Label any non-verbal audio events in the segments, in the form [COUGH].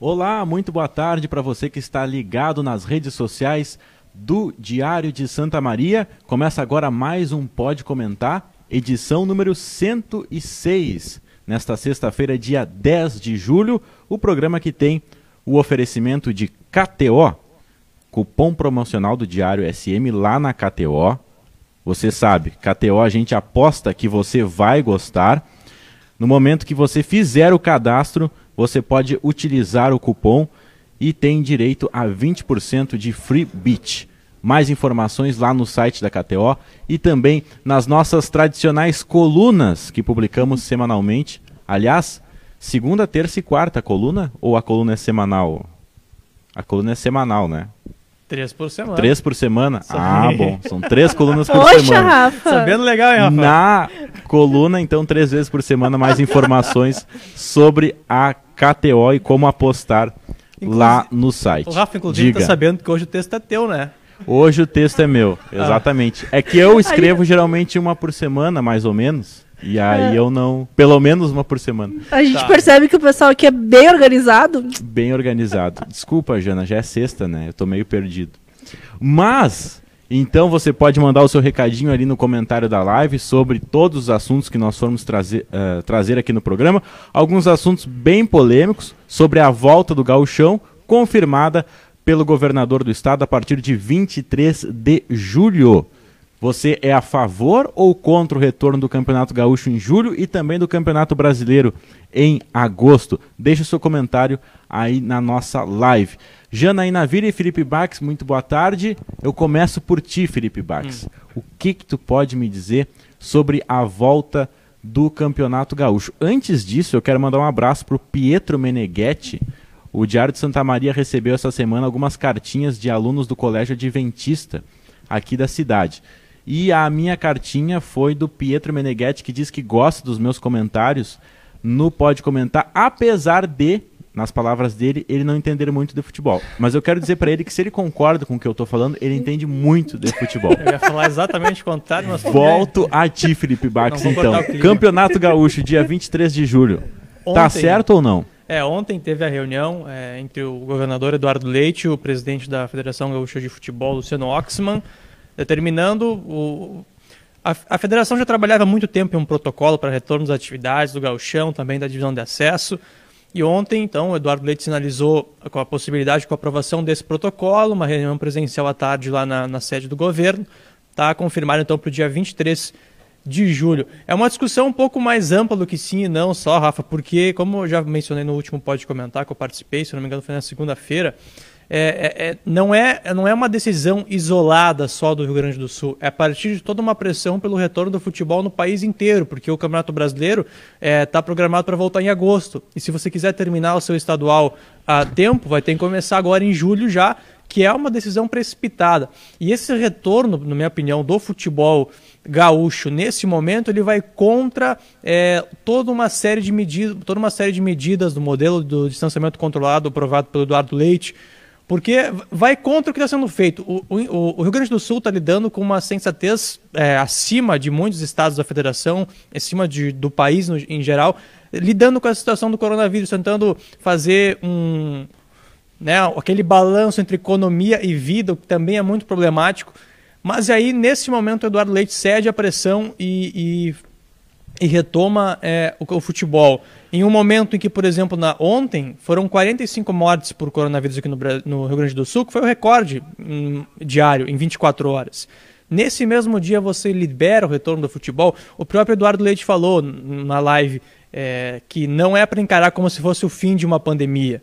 Olá, muito boa tarde para você que está ligado nas redes sociais do Diário de Santa Maria. Começa agora mais um Pode Comentar, edição número 106. Nesta sexta-feira, dia 10 de julho, o programa que tem o oferecimento de KTO, cupom promocional do Diário SM lá na KTO. Você sabe, KTO a gente aposta que você vai gostar. No momento que você fizer o cadastro, você pode utilizar o cupom e tem direito a 20% de free beat. Mais informações lá no site da KTO e também nas nossas tradicionais colunas que publicamos semanalmente. Aliás, segunda, terça e quarta coluna ou a coluna é semanal? A coluna é semanal, né? Três por semana. Três por semana? Ah, bom. São três colunas por Poxa, semana. Rafa. Sabendo legal, hein, Rafa? Na coluna, então, três vezes por semana, mais informações sobre a KTO e como apostar lá no site. O Rafa, inclusive, Diga. tá sabendo que hoje o texto é teu, né? Hoje o texto é meu, exatamente. É que eu escrevo geralmente uma por semana, mais ou menos. E aí É. eu não. Pelo menos uma por semana. A gente Tá. percebe que o pessoal aqui é bem organizado. Bem organizado. Desculpa, Jana, já é sexta, né? Eu tô meio perdido. Mas, então você pode mandar o seu recadinho ali no comentário da live sobre todos os assuntos que nós formos trazer, eh, trazer aqui no programa. Alguns assuntos bem polêmicos sobre a volta do gauchão, confirmada pelo governador do estado a partir de 23 de julho. Você é a favor ou contra o retorno do Campeonato Gaúcho em julho e também do Campeonato Brasileiro em agosto? Deixe o seu comentário aí na nossa live. Janaína Vira e Felipe Bax, muito boa tarde. Eu começo por ti, Felipe Bax. O que que tu pode me dizer sobre a volta do Campeonato Gaúcho? Antes disso, eu quero mandar um abraço para o Pietro Meneghetti. O Diário de Santa Maria recebeu essa semana algumas cartinhas de alunos do Colégio Adventista aqui da cidade. E a minha cartinha foi do Pietro Meneghetti, que diz que gosta dos meus comentários no Pode Comentar, apesar de, nas palavras dele, ele não entender muito de futebol. Mas eu quero dizer para ele que se ele concorda com o que eu tô falando, ele entende muito de futebol. Eu ia falar exatamente o contrário, mas... Volto a ti, Felipe Bax, então. Campeonato Gaúcho, dia [LAUGHS] 23 de julho. Tá Ontem- certo ou não? É, ontem teve a reunião é, entre o governador Eduardo Leite e o presidente da Federação Gaúcha de Futebol, Luciano Oxman, determinando o... A, federação já trabalhava há muito tempo em um protocolo para retorno das atividades do gauchão, também da divisão de acesso. E ontem, então, o Eduardo Leite sinalizou com a possibilidade com a aprovação desse protocolo, uma reunião presencial à tarde lá na, na sede do governo. Está confirmado, então, para o dia 23 de julho. É uma discussão um pouco mais ampla do que sim e não só, Rafa, porque, como eu já mencionei no último Pode Comentar, que eu participei, se não me engano foi na segunda-feira, é, é- é- não, é, não é uma decisão isolada só do Rio Grande do Sul, é a partir de toda uma pressão pelo retorno do futebol no país inteiro, porque o Campeonato Brasileiro está programado para voltar em agosto. E se você quiser terminar o seu estadual a tempo, vai ter que começar agora em julho já, que é uma decisão precipitada. E esse retorno, na minha opinião, do futebol gaúcho nesse momento ele vai contra é, toda uma série de medidas toda uma série de medidas do modelo do distanciamento controlado aprovado pelo Eduardo Leite porque vai contra o que está sendo feito. O, o- o Rio Grande do Sul está lidando com uma sensatez é, acima de muitos estados da federação, acima de, do país no- em geral, lidando com a situação do coronavírus, tentando fazer um, né, aquele balanço entre economia e vida, que também é muito problemático. Mas aí, nesse momento, o Eduardo Leite cede à pressão e, e, e retoma é, o, o futebol. Em um momento em que, por exemplo, na, ontem foram 45 mortes por coronavírus aqui no, no Rio Grande do Sul, que foi o recorde hum, diário, em 24 horas. Nesse mesmo dia você libera o retorno do futebol. O próprio Eduardo Leite falou na live é, que não é para encarar como se fosse o fim de uma pandemia.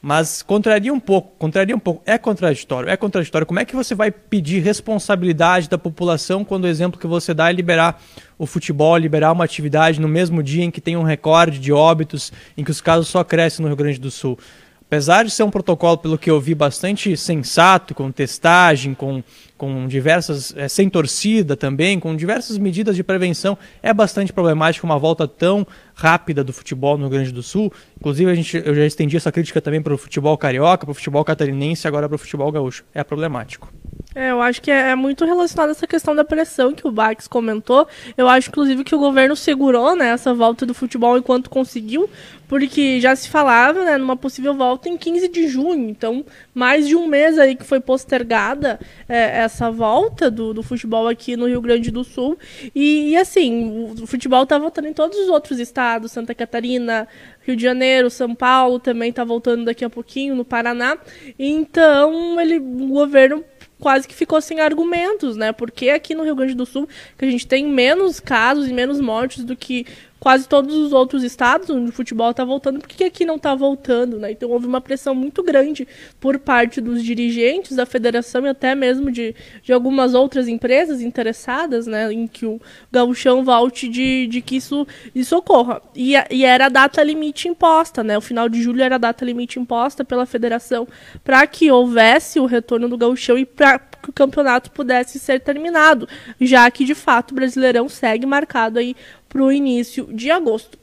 Mas contraria um pouco, contraria um pouco. É contraditório, é contraditório. Como é que você vai pedir responsabilidade da população quando o exemplo que você dá é liberar o futebol, liberar uma atividade no mesmo dia em que tem um recorde de óbitos, em que os casos só crescem no Rio Grande do Sul? Apesar de ser um protocolo, pelo que eu vi, bastante sensato, com testagem, com, com diversas. É, sem torcida também, com diversas medidas de prevenção, é bastante problemático uma volta tão rápida do futebol no Rio Grande do Sul. Inclusive, a gente, eu já estendi essa crítica também para o futebol carioca, para o futebol catarinense, agora para o futebol gaúcho. É problemático. É, eu acho que é, é muito relacionado a essa questão da pressão que o Bax comentou. Eu acho, inclusive, que o governo segurou né, essa volta do futebol enquanto conseguiu, porque já se falava né, numa possível volta em 15 de junho. Então, mais de um mês aí que foi postergada é, essa volta do, do futebol aqui no Rio Grande do Sul. E, e assim, o futebol está voltando em todos os outros estados, Santa Catarina, Rio de Janeiro, São Paulo também está voltando daqui a pouquinho, no Paraná. Então, ele, o governo quase que ficou sem argumentos, né? Porque aqui no Rio Grande do Sul, que a gente tem menos casos e menos mortes do que quase todos os outros estados onde o futebol está voltando, por que aqui não está voltando? Né? Então houve uma pressão muito grande por parte dos dirigentes da federação e até mesmo de, de algumas outras empresas interessadas né, em que o gauchão volte de, de que isso, isso ocorra. E, e era a data limite imposta, né? o final de julho era a data limite imposta pela federação para que houvesse o retorno do gauchão e para que o campeonato pudesse ser terminado, já que de fato o Brasileirão segue marcado aí para o início de agosto.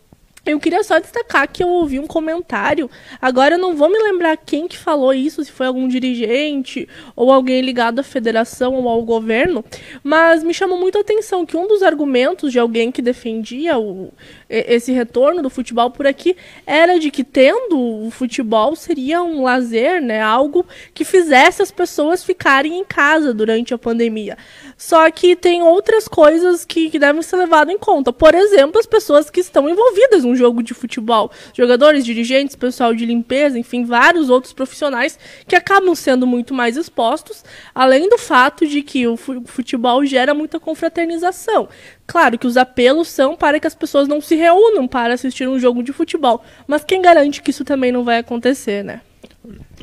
Eu queria só destacar que eu ouvi um comentário. Agora eu não vou me lembrar quem que falou isso, se foi algum dirigente ou alguém ligado à federação ou ao governo, mas me chamou muito a atenção que um dos argumentos de alguém que defendia o, esse retorno do futebol por aqui era de que tendo o futebol seria um lazer, né, algo que fizesse as pessoas ficarem em casa durante a pandemia. Só que tem outras coisas que, que devem ser levadas em conta. Por exemplo, as pessoas que estão envolvidas no jogo de futebol. Jogadores, dirigentes, pessoal de limpeza, enfim, vários outros profissionais que acabam sendo muito mais expostos, além do fato de que o futebol gera muita confraternização. Claro que os apelos são para que as pessoas não se reúnam para assistir um jogo de futebol, mas quem garante que isso também não vai acontecer, né?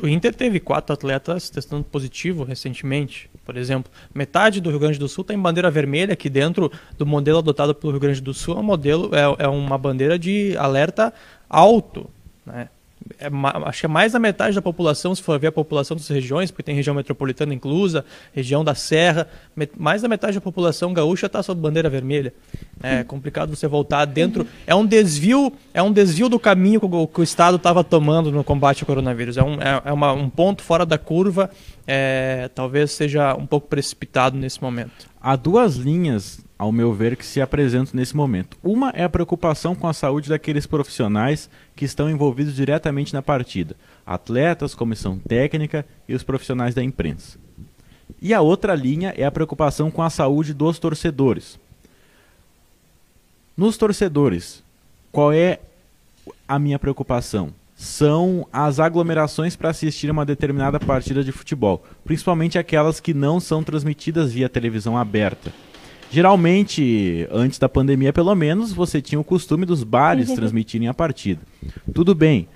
O Inter teve quatro atletas testando positivo recentemente. Por exemplo, metade do Rio Grande do Sul tem bandeira vermelha, que dentro do modelo adotado pelo Rio Grande do Sul é um modelo é, é uma bandeira de alerta alto, né? É, acho que é mais da metade da população, se for ver a população das regiões, porque tem região metropolitana inclusa, região da Serra, mais da metade da população gaúcha está sob bandeira vermelha. É complicado você voltar dentro. É um desvio, é um desvio do caminho que o, que o Estado estava tomando no combate ao coronavírus. É um, é, é uma, um ponto fora da curva, é, talvez seja um pouco precipitado nesse momento. Há duas linhas ao meu ver, que se apresentam nesse momento. Uma é a preocupação com a saúde daqueles profissionais que estão envolvidos diretamente na partida: atletas, comissão técnica e os profissionais da imprensa. E a outra linha é a preocupação com a saúde dos torcedores. Nos torcedores, qual é a minha preocupação? São as aglomerações para assistir a uma determinada partida de futebol, principalmente aquelas que não são transmitidas via televisão aberta. Geralmente, antes da pandemia, pelo menos, você tinha o costume dos bares uhum. transmitirem a partida. Tudo bem,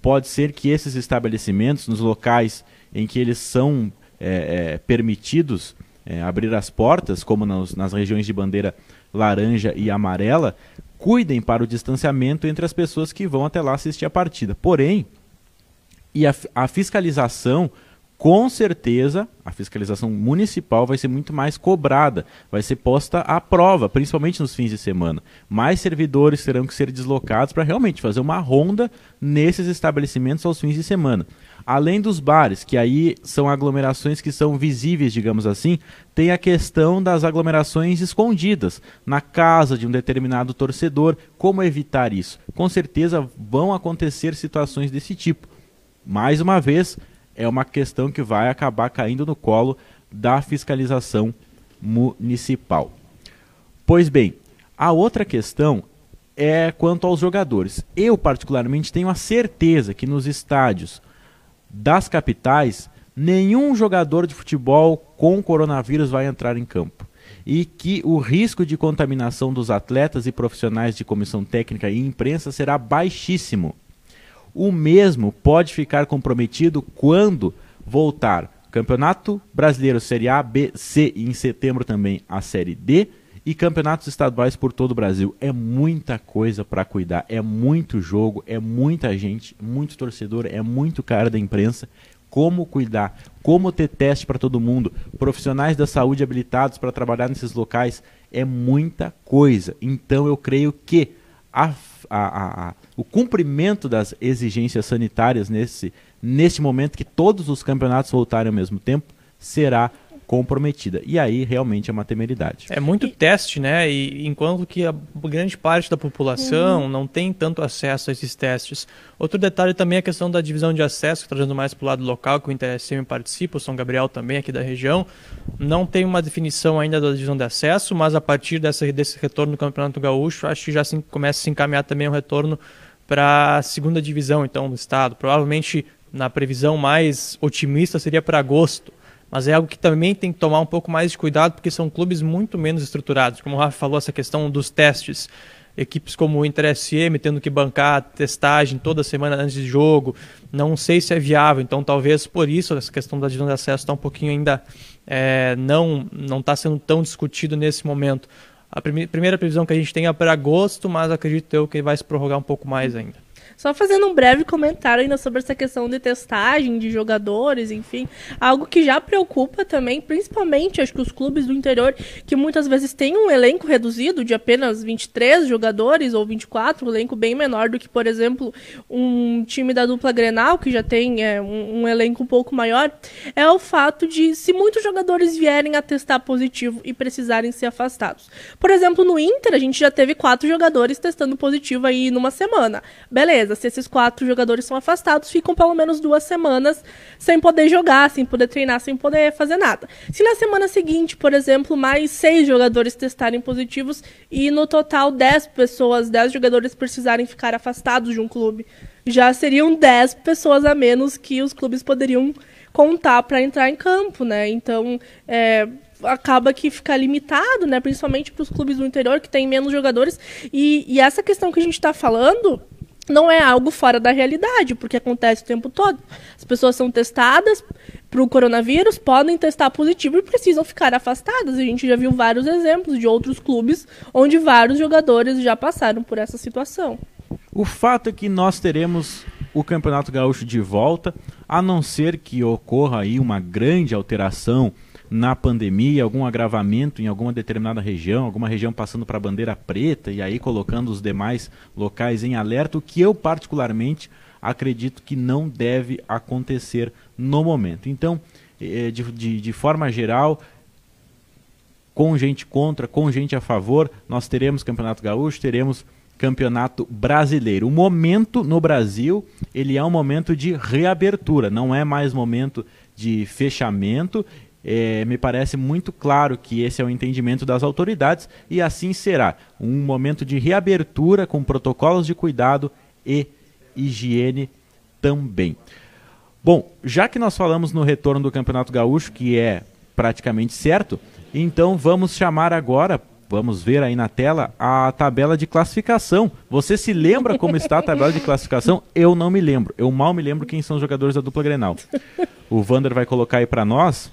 pode ser que esses estabelecimentos, nos locais em que eles são é, é, permitidos é, abrir as portas, como nas, nas regiões de bandeira laranja e amarela, cuidem para o distanciamento entre as pessoas que vão até lá assistir a partida. Porém, e a, a fiscalização com certeza a fiscalização municipal vai ser muito mais cobrada, vai ser posta à prova, principalmente nos fins de semana. Mais servidores terão que ser deslocados para realmente fazer uma ronda nesses estabelecimentos aos fins de semana. Além dos bares, que aí são aglomerações que são visíveis, digamos assim, tem a questão das aglomerações escondidas na casa de um determinado torcedor. Como evitar isso? Com certeza vão acontecer situações desse tipo. Mais uma vez, é uma questão que vai acabar caindo no colo da fiscalização municipal. Pois bem, a outra questão é quanto aos jogadores. Eu, particularmente, tenho a certeza que nos estádios das capitais, nenhum jogador de futebol com coronavírus vai entrar em campo. E que o risco de contaminação dos atletas e profissionais de comissão técnica e imprensa será baixíssimo. O mesmo pode ficar comprometido quando voltar Campeonato Brasileiro Série A, B, C e em setembro também a Série D e campeonatos estaduais por todo o Brasil. É muita coisa para cuidar, é muito jogo, é muita gente, muito torcedor, é muito cara da imprensa. Como cuidar, como ter teste para todo mundo, profissionais da saúde habilitados para trabalhar nesses locais, é muita coisa. Então eu creio que a a, a, o cumprimento das exigências sanitárias nesse, neste momento que todos os campeonatos voltarem ao mesmo tempo será comprometida. E aí realmente é uma temeridade. É muito teste, né? E enquanto que a grande parte da população não tem tanto acesso a esses testes. Outro detalhe também é a questão da divisão de acesso, trazendo mais para o lado local, que o InterSM participa, o São Gabriel também aqui da região. Não tem uma definição ainda da divisão de acesso, mas a partir dessa, desse retorno do Campeonato Gaúcho, acho que já se, começa a se encaminhar também um retorno para a segunda divisão então do estado. Provavelmente na previsão mais otimista seria para agosto mas é algo que também tem que tomar um pouco mais de cuidado, porque são clubes muito menos estruturados. Como o Rafa falou, essa questão dos testes. Equipes como o Inter SM tendo que bancar testagem toda semana antes de jogo, não sei se é viável. Então, talvez por isso essa questão da divisão de acesso está um pouquinho ainda é, não não está sendo tão discutido nesse momento. A primeira previsão que a gente tem é para agosto, mas acredito eu que vai se prorrogar um pouco mais ainda. Só fazendo um breve comentário ainda sobre essa questão de testagem de jogadores, enfim, algo que já preocupa também, principalmente acho que os clubes do interior, que muitas vezes têm um elenco reduzido de apenas 23 jogadores ou 24, um elenco bem menor do que, por exemplo, um time da dupla Grenal, que já tem é, um, um elenco um pouco maior, é o fato de se muitos jogadores vierem a testar positivo e precisarem ser afastados. Por exemplo, no Inter, a gente já teve quatro jogadores testando positivo aí numa semana. Beleza beleza, se esses quatro jogadores são afastados, ficam pelo menos duas semanas sem poder jogar, sem poder treinar, sem poder fazer nada. Se na semana seguinte, por exemplo, mais seis jogadores testarem positivos e no total dez pessoas, dez jogadores precisarem ficar afastados de um clube, já seriam dez pessoas a menos que os clubes poderiam contar para entrar em campo, né? Então, é, acaba que fica limitado, né? Principalmente para os clubes do interior que têm menos jogadores. E, e essa questão que a gente está falando não é algo fora da realidade, porque acontece o tempo todo. As pessoas são testadas para o coronavírus, podem testar positivo e precisam ficar afastadas. A gente já viu vários exemplos de outros clubes onde vários jogadores já passaram por essa situação. O fato é que nós teremos o Campeonato Gaúcho de volta, a não ser que ocorra aí uma grande alteração na pandemia, algum agravamento em alguma determinada região, alguma região passando para a bandeira preta e aí colocando os demais locais em alerta, o que eu particularmente acredito que não deve acontecer no momento. Então, eh, de, de, de forma geral, com gente contra, com gente a favor, nós teremos Campeonato Gaúcho, teremos Campeonato Brasileiro. O momento no Brasil, ele é um momento de reabertura, não é mais momento de fechamento é, me parece muito claro que esse é o entendimento das autoridades e assim será. Um momento de reabertura com protocolos de cuidado e higiene também. Bom, já que nós falamos no retorno do Campeonato Gaúcho, que é praticamente certo, então vamos chamar agora, vamos ver aí na tela, a tabela de classificação. Você se lembra como está a tabela de classificação? Eu não me lembro. Eu mal me lembro quem são os jogadores da dupla Grenal. O Vander vai colocar aí para nós.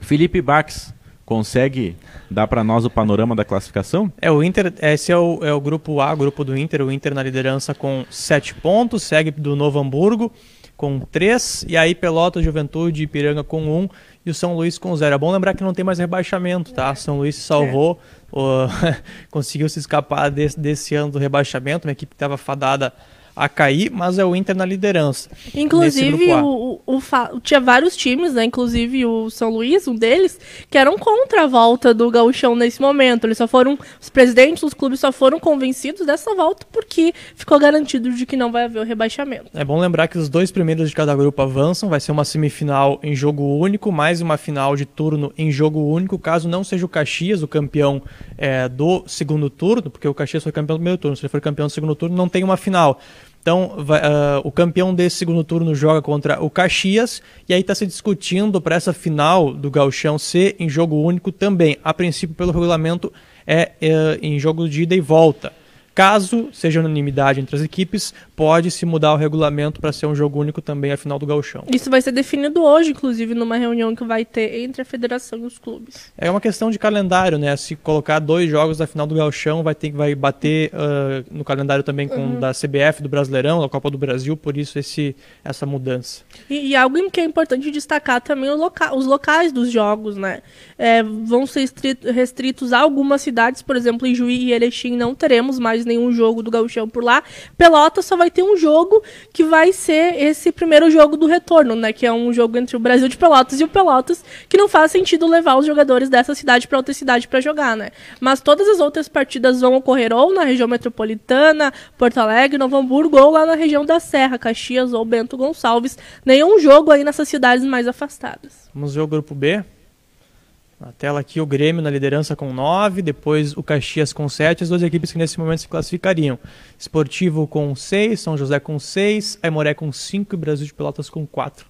Felipe Bax consegue dar para nós o panorama da classificação? É, o Inter, esse é o, é o grupo A, grupo do Inter, o Inter na liderança com 7 pontos, segue do Novo Hamburgo com 3, e aí Pelotas, Juventude e Ipiranga com 1 um, e o São Luís com 0. É bom lembrar que não tem mais rebaixamento, tá? São Luís se salvou, é. o, [LAUGHS] conseguiu se escapar desse, desse ano do rebaixamento, uma equipe que estava fadada a cair, mas é o Inter na liderança. Inclusive, o, o, o, tinha vários times, né? Inclusive o São Luís, um deles, que eram contra a volta do gauchão nesse momento. Eles só foram, os presidentes dos clubes só foram convencidos dessa volta porque ficou garantido de que não vai haver o rebaixamento. É bom lembrar que os dois primeiros de cada grupo avançam, vai ser uma semifinal em jogo único, mais uma final de turno em jogo único, caso não seja o Caxias o campeão é, do segundo turno, porque o Caxias foi campeão do primeiro turno, se ele for campeão do segundo turno, não tem uma final. Então, vai, uh, o campeão desse segundo turno joga contra o Caxias e aí está se discutindo para essa final do Gauchão ser em jogo único também. A princípio, pelo regulamento, é uh, em jogo de ida e volta. Caso seja unanimidade entre as equipes, pode se mudar o regulamento para ser um jogo único também a final do gauchão. Isso vai ser definido hoje, inclusive, numa reunião que vai ter entre a federação e os clubes. É uma questão de calendário, né? Se colocar dois jogos da final do gauchão, vai ter vai bater uh, no calendário também com uhum. da CBF, do Brasileirão, da Copa do Brasil, por isso esse, essa mudança. E, e algo que é importante destacar também loca os locais dos jogos, né? É, vão ser restritos a algumas cidades, por exemplo, em Juí e Erechim não teremos mais nenhum jogo do Gauchão por lá. Pelotas só vai ter um jogo que vai ser esse primeiro jogo do retorno, né? Que é um jogo entre o Brasil de Pelotas e o Pelotas, que não faz sentido levar os jogadores dessa cidade para outra cidade para jogar, né? Mas todas as outras partidas vão ocorrer ou na região metropolitana, Porto Alegre, Novo Hamburgo, ou lá na região da Serra, Caxias ou Bento Gonçalves. Nenhum jogo aí nessas cidades mais afastadas. Vamos ver o grupo B. Na tela aqui o Grêmio na liderança com 9, depois o Caxias com 7, as duas equipes que nesse momento se classificariam. Esportivo com 6, São José com 6, Aimoré com 5 e Brasil de Pelotas com 4.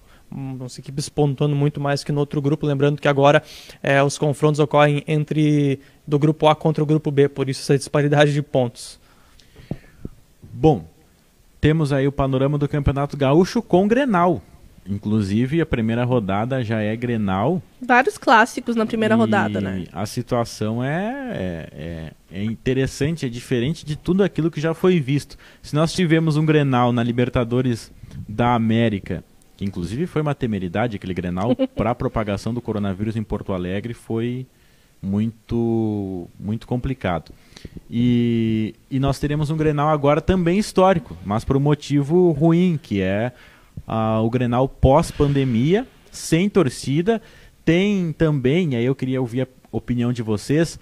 As equipes pontuando muito mais que no outro grupo, lembrando que agora é, os confrontos ocorrem entre do grupo A contra o grupo B, por isso essa disparidade de pontos. Bom, temos aí o panorama do Campeonato Gaúcho com Grenal. Inclusive, a primeira rodada já é Grenal. Vários clássicos na primeira rodada, né? A situação é, é, é, é interessante, é diferente de tudo aquilo que já foi visto. Se nós tivemos um Grenal na Libertadores da América, que inclusive foi uma temeridade, aquele Grenal, [LAUGHS] para a propagação do coronavírus em Porto Alegre, foi muito, muito complicado. E, e nós teremos um Grenal agora também histórico, mas por um motivo ruim, que é uh, o Grenal pós-pandemia, sem torcida. Tem também, aí eu queria ouvir a opinião de vocês,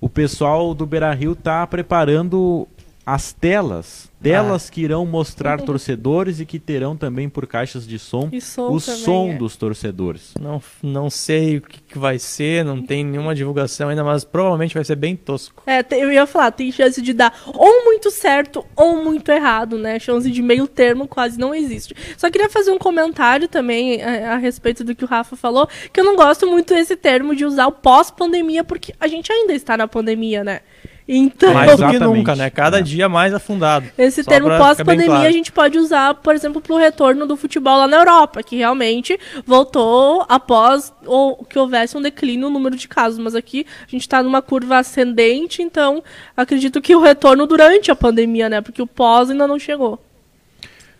o pessoal do Beira Rio está preparando as telas Telas ah. que irão mostrar uhum. torcedores e que terão também por caixas de som, som o som é. dos torcedores. Não, não sei o que, que, vai ser, não tem nenhuma divulgação ainda, mas provavelmente vai ser bem tosco. É, eu ia falar, tem chance de dar ou muito certo ou muito errado, né? Chance de meio termo quase não existe. Só queria fazer um comentário também a, é, a respeito do que o Rafa falou, que eu não gosto muito desse termo de usar o pós-pandemia, porque a gente ainda está na pandemia, né? Então, mais do que nunca, né? Cada é. dia mais afundado. Esse Só termo pós-pandemia claro. a gente pode usar, por exemplo, para o retorno do futebol lá na Europa, que realmente voltou após ou, que houvesse um declínio no número de casos. Mas aqui a gente está numa curva ascendente, então acredito que o retorno durante a pandemia, né? Porque o pós ainda não chegou.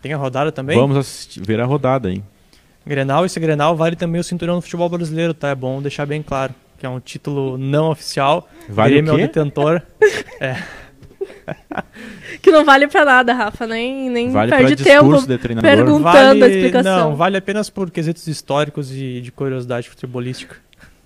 Tem a rodada também? Vamos assistir, ver a rodada, hein? Grenal, esse Grenal vale também o cinturão no futebol brasileiro, tá? É bom deixar bem claro que é um título não oficial. Vale Grêmio o quê? é o detentor. [LAUGHS] é. que não vale para nada, Rafa, nem, nem vale perde tempo de perguntando vale, a explicação. Não, vale apenas por quesitos históricos e de curiosidade futebolística.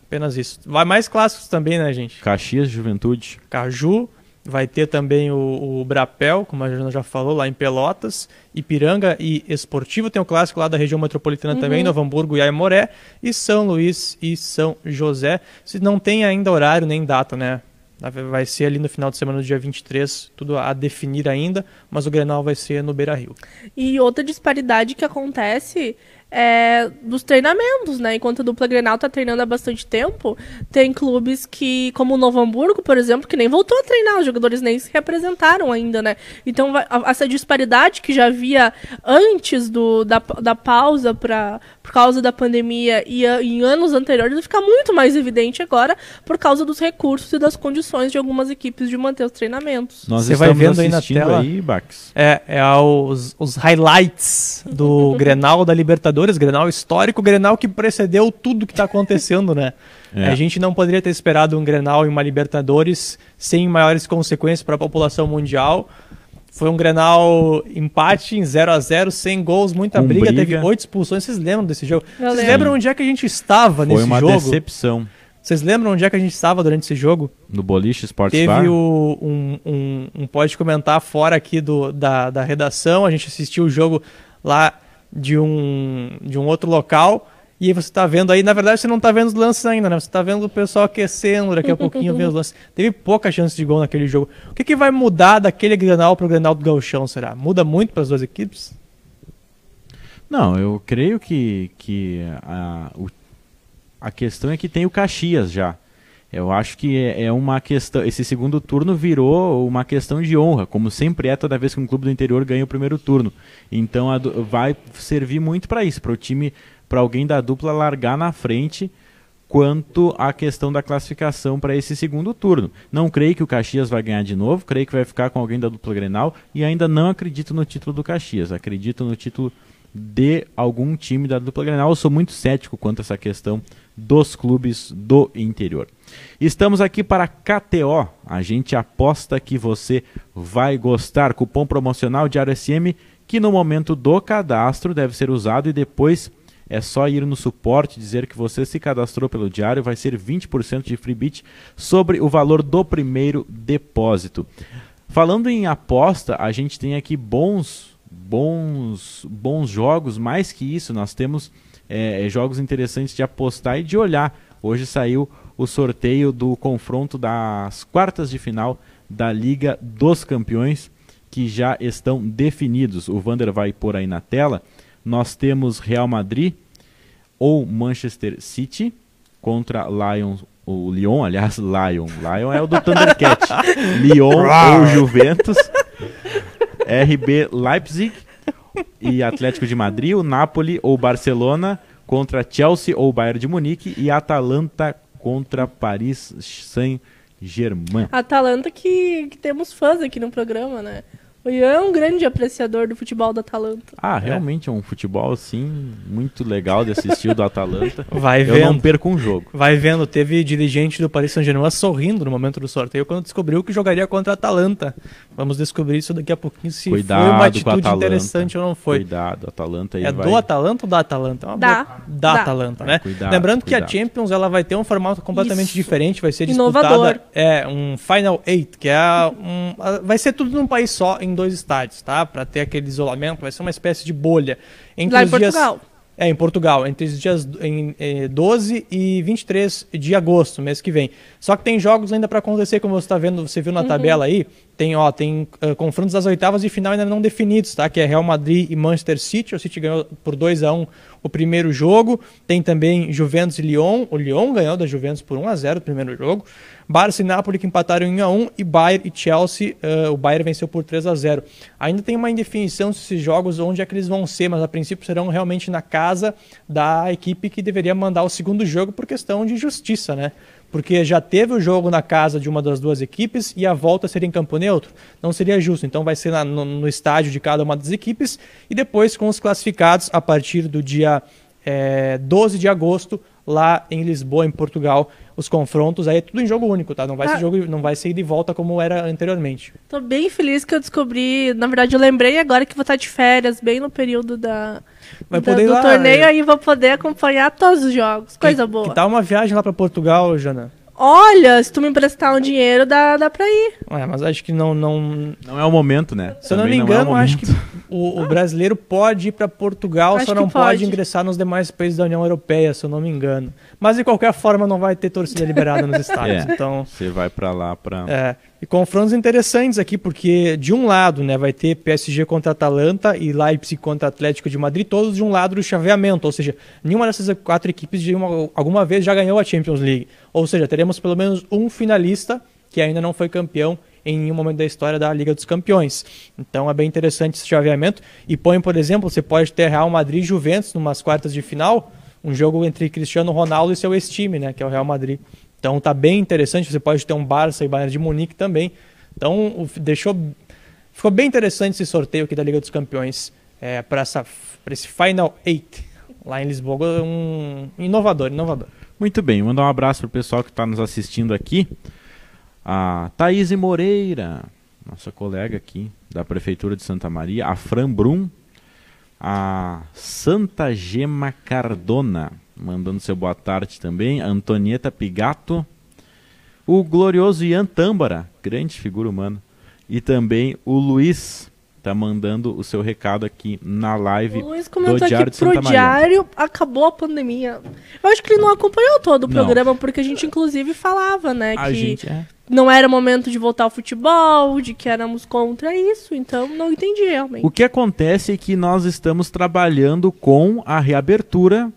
Apenas isso. Vai mais clássicos também, né, gente? Caxias, Juventude. Caju, vai ter também o, o Brapel, como a Jana já falou, lá em Pelotas. Ipiranga e Esportivo tem o um clássico lá da região metropolitana uhum. também, Novo Hamburgo e Aimoré. E São Luís e São José. Se não tem ainda horário nem data, né? Vai ser ali no final de semana, no dia 23, tudo a definir ainda, mas o Grenal vai ser no Beira Rio. E outra disparidade que acontece é, dos treinamentos, né? Enquanto a dupla Grenal está treinando há bastante tempo, tem clubes que, como o Novo Hamburgo, por exemplo, que nem voltou a treinar, os jogadores nem se representaram ainda, né? Então, essa disparidade que já havia antes do, da, da pausa pra, por causa da pandemia e em anos anteriores vai ficar muito mais evidente agora por causa dos recursos e das condições de algumas equipes de manter os treinamentos. Nós Você vai vendo aí na tela aí, Bax. É, é os, os highlights do [LAUGHS] Grenal da Libertadores Libertadores, Grenal histórico, Grenal que precedeu tudo que está acontecendo, né? [LAUGHS] É. A gente não poderia ter esperado um Grenal e uma Libertadores sem maiores consequências para a população mundial. Foi um Grenal empate em 0 a 0 sem gols, muita briga, briga, teve oito expulsões. Vocês lembram desse jogo? Eu Vocês lembro. lembram onde é que a gente estava nesse jogo? Foi uma decepção. Vocês lembram onde é que a gente estava durante esse jogo? No Boliche Sports Teve Bar? Teve um, um, um pode comentar fora aqui do, da, da redação. A gente assistiu o jogo lá de um, de um outro local. E aí você está vendo aí, na verdade você não está vendo os lances ainda, né? Você está vendo o pessoal aquecendo, daqui a [LAUGHS] pouquinho vendo os lances. Teve pouca chance de gol naquele jogo. O que, que vai mudar daquele Grenal para o Grenal do Gauchão, será? Muda muito para as duas equipes? Não, eu creio que, que a, o, a questão é que tem o Caxias já. Eu acho que é, é uma questão. Esse segundo turno virou uma questão de honra, como sempre é toda vez que um clube do interior ganha o primeiro turno. Então vai servir muito para isso, para o time, para alguém da dupla largar na frente quanto à questão da classificação para esse segundo turno. Não creio que o Caxias vai ganhar de novo, creio que vai ficar com alguém da dupla Grenal e ainda não acredito no título do Caxias. Acredito no título de algum time da dupla Grenal. Eu sou muito cético quanto a essa questão dos clubes do interior. Estamos aqui para KTO. A gente aposta que você vai gostar. Cupom promocional Diário SM que no momento do cadastro deve ser usado e depois é só ir no suporte dizer que você se cadastrou pelo diário, vai ser 20% de free bit sobre o valor do primeiro depósito. Falando em aposta, a gente tem aqui bons bons bons jogos, mais que isso, nós temos é, jogos interessantes de apostar e de olhar. Hoje saiu o sorteio do confronto das quartas de final da Liga dos Campeões, que já estão definidos. O Vander vai pôr aí na tela. Nós temos Real Madrid ou Manchester City contra Lions o Lyon, aliás, Lion. Lion é o do Thundercat. [LAUGHS] Lyon ou Juventus. [LAUGHS] RB Leipzig e Atlético de Madrid, o Napoli ou Barcelona contra Chelsea ou Bayern de Munique e Atalanta contra Paris Saint-Germain. Atalanta que, que temos fãs aqui no programa, né? O Ian é um grande apreciador do futebol do Atalanta. Ah, realmente é, um futebol, assim, muito legal de assistir o do Atalanta. [LAUGHS] Vai Eu vendo. não perco um jogo. Vai vendo, teve dirigente do Paris Saint-Germain sorrindo no momento do sorteio quando descobriu que jogaria contra a Atalanta. Vamos descobrir isso daqui a pouquinho se Cuidado foi uma atitude Atalanta. interessante ou não foi. Cuidado, a Atalanta aí É vai... do Atalanta ou da Atalanta? É uma Da. boa- Da Da. Atalanta, É, né? cuidado, Lembrando que a cuidado. Champions ela vai ter um formato completamente Isso. diferente, vai ser Inovador. disputada é um Final Eight, que é um, vai ser tudo num país só em dois estádios, tá? Para ter aquele isolamento, vai ser uma espécie de bolha. Entre Lá em os dias- Portugal. é, em Portugal, entre os dias em, eh, 12 e 23 de agosto, mês que vem. Só que tem jogos ainda para acontecer, como você está vendo, você viu na tabela aí, tem, ó, tem eh, confrontos das oitavas de final ainda não definidos, tá? Que é Real Madrid e Manchester City. O City ganhou por 2 a 1 o primeiro jogo. Tem também Juventus e Lyon. O Lyon ganhou da Juventus por 1 a 0 o primeiro jogo. Barça e Napoli que empataram em 1 a 1 e Bayern e Chelsea, eh, o Bayern venceu por 3 a 0. Ainda tem uma indefinição se esses jogos onde é que eles vão ser, mas a princípio serão realmente na casa da equipe que deveria mandar o segundo jogo por questão de justiça, né? Porque já teve o jogo na casa de uma das duas equipes e a volta seria em campo neutro. Não seria justo. Então vai ser na- no, no estádio de cada uma das equipes e depois com os classificados a partir do dia eh, 12 de agosto lá em Lisboa, em Portugal, os confrontos aí é tudo em jogo único, tá? Não vai Ah. ser jogo, não vai ser de volta como era anteriormente. Tô bem feliz que eu descobri. Na verdade, eu lembrei agora que vou estar de férias, bem no período da, Vai da- poder do lá, torneio, aí vou poder acompanhar todos os jogos. Coisa que, boa. Que tal uma viagem lá para Portugal, Jana? Olha, se tu me emprestar um dinheiro, dá, dá pra ir. É, mas acho que não, não, Não é o momento, né? Se eu não me Também é o engano, acho que o, o brasileiro pode ir para Portugal, Acho só não pode. pode. ingressar nos demais países da União Europeia, se eu não me engano. Mas de qualquer forma não vai ter torcida liberada nos [LAUGHS] estádios. É. Então, Você vai pra lá pra... é. E confrontos interessantes aqui, porque de um lado, né, vai ter PSG contra Atalanta e Leipzig contra Atlético de Madrid, todos de um lado do chaveamento, ou seja, nenhuma dessas quatro equipes de uma- alguma vez já ganhou a Champions League. Ou seja, teremos pelo menos um finalista que ainda não foi campeão em nenhum momento da história da Liga dos Campeões. Então é bem interessante esse chaveamento. E põe, por exemplo, você pode ter Real Madrid e Juventus numas quartas de final, um jogo entre Cristiano Ronaldo e seu ex-time, né, que é o Real Madrid. Então tá bem interessante, você pode ter um Barça e Bayern de Munique também. Então deixou ficou bem interessante esse sorteio aqui da Liga dos Campeões é, para esse Final Eight lá em Lisboa, um inovador, inovador. Muito bem, mandar um abraço pro pessoal que está nos assistindo aqui. A Thaís Moreira, nossa colega aqui da Prefeitura de Santa Maria. A Fran Brum. A Santa Gema Cardona, mandando seu boa tarde também. Antonieta Pigato. O glorioso Ian Tâmbara, grande figura humana. E também o Luiz, tá mandando o seu recado aqui na live O Luiz do comentou Diário aqui de Santa pro Maria. diário, acabou a pandemia. Eu acho que ele não acompanhou todo o Não. programa, porque a gente inclusive falava, né, A que gente é. não era momento de voltar ao futebol, de que éramos contra isso, então não entendi realmente. O que acontece é que nós estamos trabalhando com a reabertura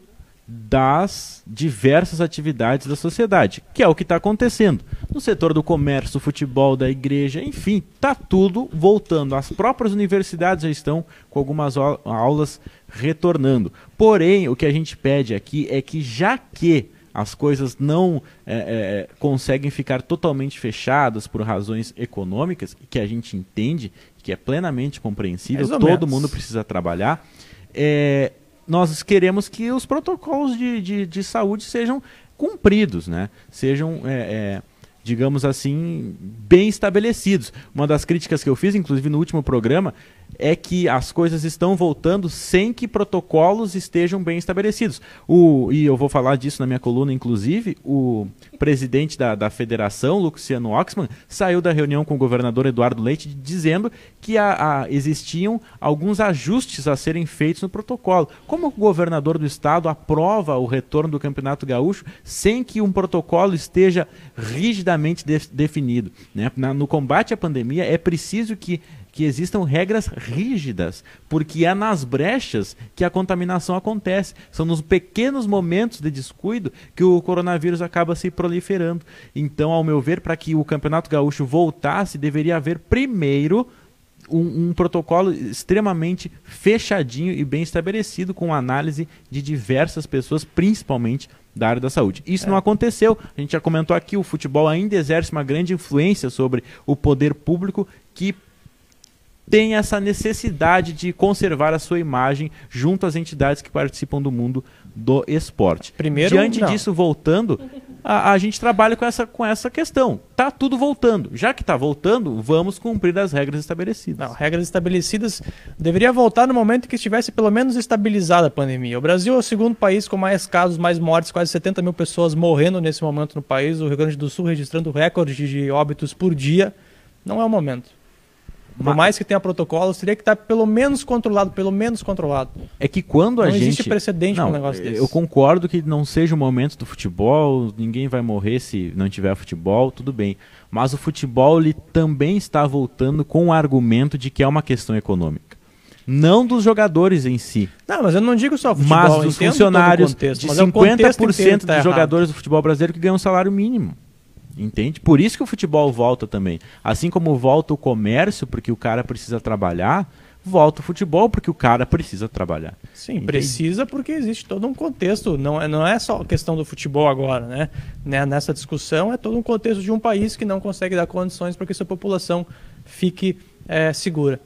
das diversas atividades da sociedade, que é o que está acontecendo. No setor do comércio, futebol, da igreja, enfim, tá tudo voltando. As próprias universidades já estão com algumas au- aulas retornando. Porém, o que a gente pede aqui é que já que as coisas não é, é, conseguem ficar totalmente fechadas por razões econômicas, que a gente entende, que é plenamente compreensível, todo menos. mundo precisa trabalhar. É, nós queremos que os protocolos de, de, de saúde sejam cumpridos, né? Sejam, é, é, digamos assim, bem estabelecidos. Uma das críticas que eu fiz, inclusive no último programa, é que as coisas estão voltando sem que protocolos estejam bem estabelecidos. O, e eu vou falar disso na minha coluna, inclusive, o presidente da, da federação, Luciano Oxman, saiu da reunião com o governador Eduardo Leite dizendo que a, a, existiam alguns ajustes a serem feitos no protocolo. Como o governador do estado aprova o retorno do Campeonato Gaúcho sem que um protocolo esteja rigidamente de, definido? Né? Na, no combate à pandemia, é preciso que que existam regras rígidas, porque é nas brechas que a contaminação acontece. São nos pequenos momentos de descuido que o coronavírus acaba se proliferando. Então, ao meu ver, para que o Campeonato Gaúcho voltasse, deveria haver primeiro um, um, protocolo extremamente fechadinho e bem estabelecido, com análise de diversas pessoas, principalmente da área da saúde. Isso é. não aconteceu. A gente já comentou aqui, o futebol ainda exerce uma grande influência sobre o poder público que tem essa necessidade de conservar a sua imagem junto às entidades que participam do mundo do esporte. Primeiro, Diante não. disso, voltando, a, a, gente trabalha com essa, com essa questão. Tá tudo voltando. Já que está voltando, vamos cumprir as regras estabelecidas. Não, regras estabelecidas deveria voltar no momento que estivesse pelo menos estabilizada a pandemia. O Brasil é o segundo país com mais casos, mais mortes, quase 70 mil pessoas morrendo nesse momento no país. O Rio Grande do Sul registrando recorde de óbitos por dia. Não é o momento. Por mais que tenha protocolos, teria que estar pelo menos controlado, pelo menos controlado. É que quando a não gente. Não existe precedente não, um negócio desse. Eu concordo que não seja o momento do futebol, ninguém vai morrer se não tiver futebol, tudo bem. Mas o futebol ele também está voltando com o argumento de que é uma questão econômica. Não dos jogadores em si. Não, mas eu não digo só futebol, mas dos funcionários. Contexto, de mas 50% é tá dos jogadores do futebol brasileiro que ganham um salário mínimo. Entende? Por isso que o futebol volta também. Assim como volta o comércio, porque o cara precisa trabalhar, volta o futebol, porque o cara precisa trabalhar. Sim, Entende? precisa porque existe todo um contexto. Não é, não é só questão do futebol agora, né? né? Nessa discussão é todo um contexto de um país que não consegue dar condições para que sua população fique é, segura.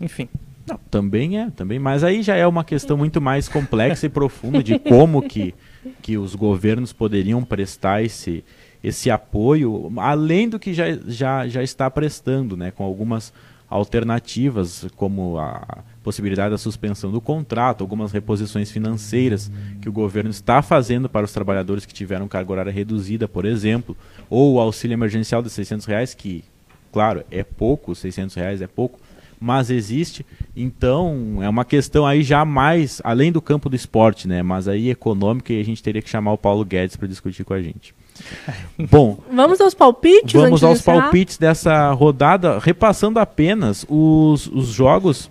Enfim. Não, também é, também, mas aí já é uma questão muito mais complexa e profunda de como que, que os governos poderiam prestar esse, esse apoio, além do que já, já, já está prestando, né, com algumas alternativas, como a possibilidade da suspensão do contrato, algumas reposições financeiras que o governo está fazendo para os trabalhadores que tiveram carga horária reduzida, por exemplo, ou o auxílio emergencial de 600 reais, que, claro, é pouco, 600 reais é pouco, mas existe. Então, é uma questão aí já mais, além do campo do esporte, né, mas aí econômica, e a gente teria que chamar o Paulo Guedes para discutir com a gente. [LAUGHS] Bom, vamos aos palpites. Vamos aos palpites dessa rodada, repassando apenas os, os jogos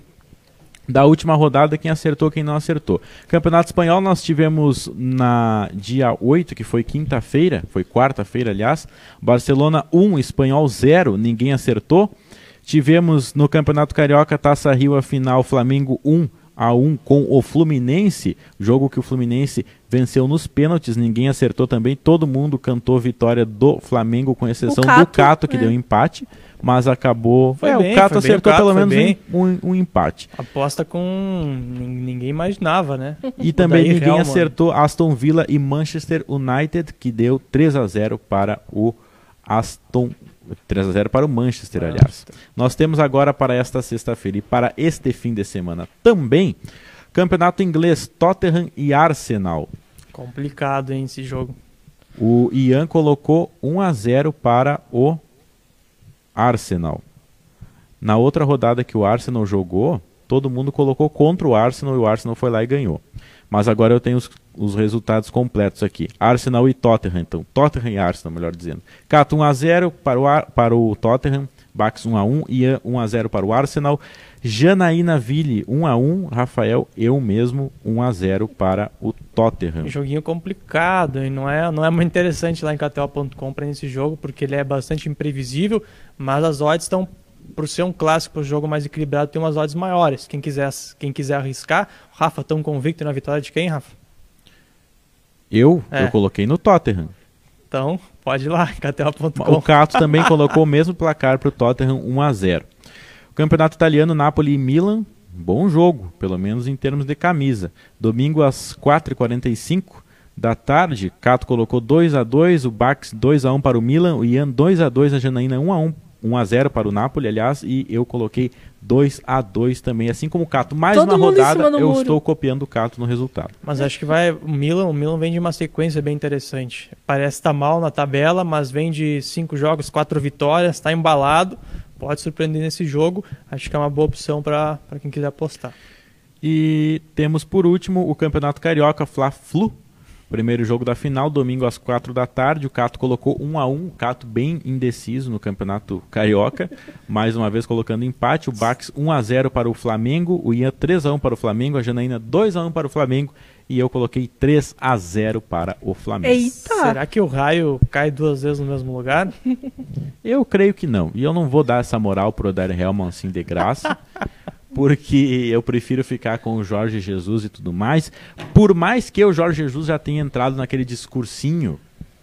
da última rodada, quem acertou, quem não acertou. Campeonato Espanhol nós tivemos na dia 8, que foi quinta-feira, foi quarta-feira, aliás, Barcelona 1, Espanhol 0, ninguém acertou. Tivemos no Campeonato Carioca Taça Rio a final Flamengo 1, a 1 com o Fluminense, jogo que o Fluminense venceu nos pênaltis, ninguém acertou também, todo mundo cantou vitória do Flamengo, com exceção Cato, do Cato, que é. deu empate, mas acabou. Foi é, bem, o Cato acertou o Cato, pelo menos um, um, um, empate. Aposta com. ninguém imaginava, né? [LAUGHS] E também ninguém Real, acertou mano. Aston Villa e Manchester United, que deu 3 a 0 para o Aston 3 a 0 para o Manchester, aliás. Nós temos agora para esta sexta-feira e para este fim de semana também Campeonato Inglês, Tottenham e Arsenal. Complicado, hein, esse jogo. O Ian colocou 1 a 0 para o Arsenal. Na outra rodada que o Arsenal jogou, todo mundo colocou contra o Arsenal e o Arsenal foi lá e ganhou. Mas agora eu tenho os, os resultados completos aqui. Arsenal e Tottenham, então. Tottenham e Arsenal, melhor dizendo. Cato 1x0 para o, para o Tottenham. Bax 1x1. Ian 1x0 para o Arsenal. Janaína Ville 1x1. Rafael, eu mesmo 1x0 para o Tottenham. Joguinho complicado. E não é, não é muito interessante lá em KTO.com para esse jogo, porque ele é bastante imprevisível. Mas as odds estão por ser um clássico, um jogo mais equilibrado, tem umas odds maiores. Quem quiser, quem quiser arriscar, Rafa, tão convicto na vitória de quem, Rafa? Eu? É. Eu coloquei no Tottenham. Então, pode ir lá, [LAUGHS] KTO.com. O Cato também colocou o mesmo placar para o Tottenham 1 a 0 o Campeonato Italiano, Napoli e Milan. bom jogo, pelo menos em termos de camisa. Domingo às 4h45 da tarde, Cato colocou 2 a 2 o Bax 2 a 1 para o Milan, o Ian 2 a 2 a Janaína 1 a 1 1 a 0 para o Napoli, aliás, e eu coloquei 2 a 2 também, assim como o Cato. Mais Todo uma rodada, eu muro. estou copiando o Cato no resultado. Mas acho que vai. O Milan, o Milan vem de uma sequência bem interessante. Parece estar mal na tabela, mas vem de cinco jogos, quatro vitórias, está embalado. Pode surpreender nesse jogo. Acho que é uma boa opção para quem quiser apostar. E temos por último o Campeonato Carioca Fla-Flu. Primeiro jogo da final, domingo às 4 da tarde. O Cato colocou 1 a 1 O Cato bem indeciso no Campeonato Carioca. [LAUGHS] Mais uma vez colocando empate. O Bax 1 a 0 para o Flamengo. O Ian 3 a 1 para o Flamengo. A Janaína 2 a 1 para o Flamengo. E eu coloquei 3 a 0 para o Flamengo. Eita! Será que o raio cai duas vezes no mesmo lugar? [LAUGHS] Eu creio que não. E eu não vou dar essa moral pro Odair Helman assim de graça. [LAUGHS] porque eu prefiro ficar com o Jorge Jesus e tudo mais. Por mais que o Jorge Jesus já tenha entrado naquele discursinho,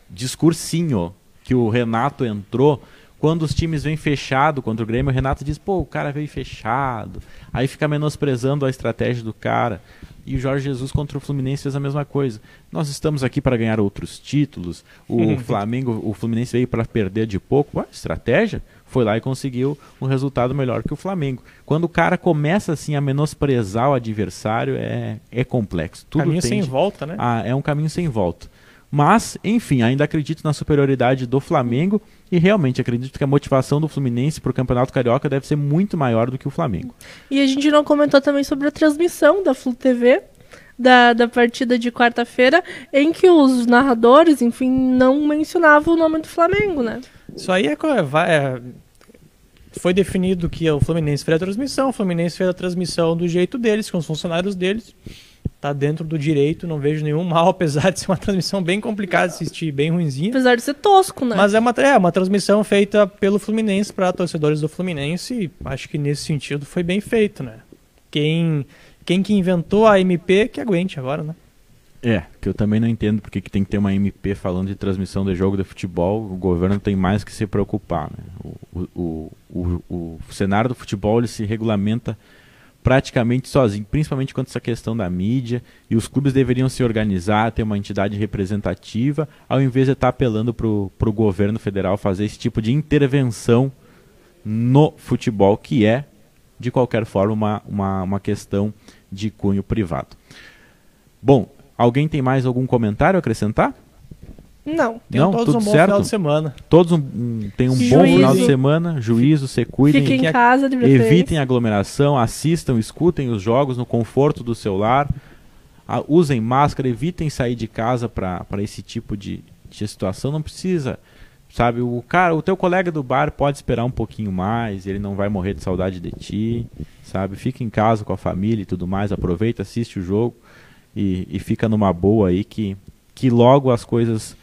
discursinho que o Renato entrou, quando os times vêm fechado contra o Grêmio, o Renato diz, pô, o cara veio fechado. Aí fica menosprezando a estratégia do cara. E o Jorge Jesus contra o Fluminense fez a mesma coisa. Nós estamos aqui para ganhar outros títulos. O [LAUGHS] Flamengo, o Fluminense veio para perder de pouco. Ué, estratégia? Foi lá e conseguiu um resultado melhor que o Flamengo. Quando o cara começa assim a menosprezar o adversário, é, é complexo. Tudo Caminho sem tende volta, né? a- é um caminho sem volta. Mas, enfim, ainda acredito na superioridade do Flamengo e realmente acredito que a motivação do Fluminense para o Campeonato Carioca deve ser muito maior do que o Flamengo. E a gente não comentou também sobre a transmissão da Flu TV da, da partida de quarta-feira, em que os narradores, enfim, não mencionavam o nome do Flamengo, né? Isso aí é, vai- é- foi definido que o Fluminense fez a transmissão, o Fluminense fez a transmissão do jeito deles, com os funcionários deles. Tá dentro do direito, não vejo nenhum [LAUGHS] mal, apesar de ser uma transmissão bem complicada de assistir, bem ruinzinha. Apesar de ser tosco, né? Mas é uma, é uma transmissão feita pelo Fluminense para torcedores do Fluminense e acho que nesse sentido foi bem feito, né? Quem, quem que inventou a MP que aguente agora, né? É, que eu também não entendo porque que tem que ter uma MP falando de transmissão de jogo de futebol. O governo tem mais que se preocupar. Né? O, o, o, o, cenário do futebol ele se regulamenta praticamente sozinho, principalmente quanto a essa questão da mídia. E os clubes deveriam se organizar, ter uma entidade representativa, ao invés de estar apelando para o governo federal fazer esse tipo de intervenção no futebol, que é, de qualquer forma, uma, uma, uma questão de cunho privado. Bom, alguém tem mais algum comentário a acrescentar? Não. Não, todos tudo um bom certo? final de semana. Todos um, um, tenham um bom Juízo. final de semana, juízo, se cuidem, Fiquem que em a- casa, de preferência. evitem aglomeração, assistam, escutem os jogos no conforto do seu lar, a- usem máscara, evitem sair de casa para esse tipo de, de situação. Não precisa, sabe? O cara, o teu colega do bar pode esperar um pouquinho mais, ele não vai morrer de saudade de ti, sabe? Fica em casa com a família e tudo mais, aproveita, assiste o jogo e, e fica numa boa aí que, que logo as coisas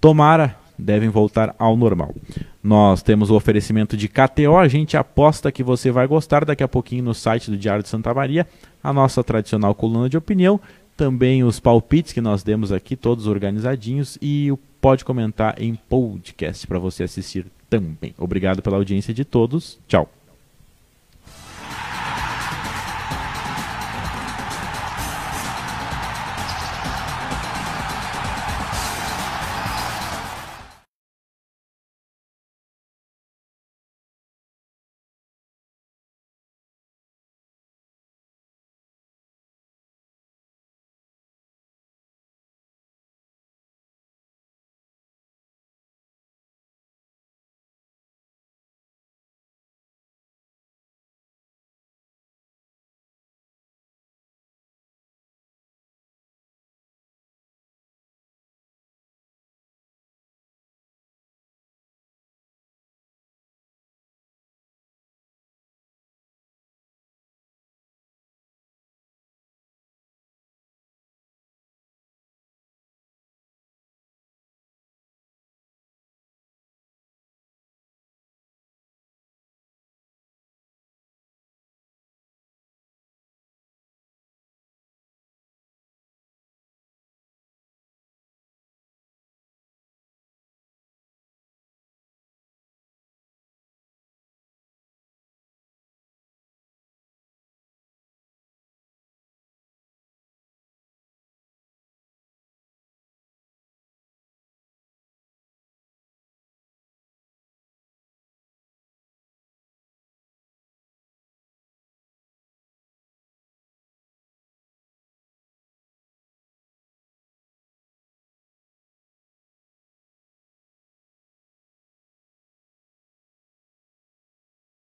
tomara devem voltar ao normal. Nós temos o oferecimento de KTO, a gente aposta que você vai gostar daqui a pouquinho no site do Diário de Santa Maria, a nossa tradicional coluna de opinião, também os palpites que nós demos aqui, todos organizadinhos, e o pode comentar em podcast para você assistir também. Obrigado pela audiência de todos. Tchau.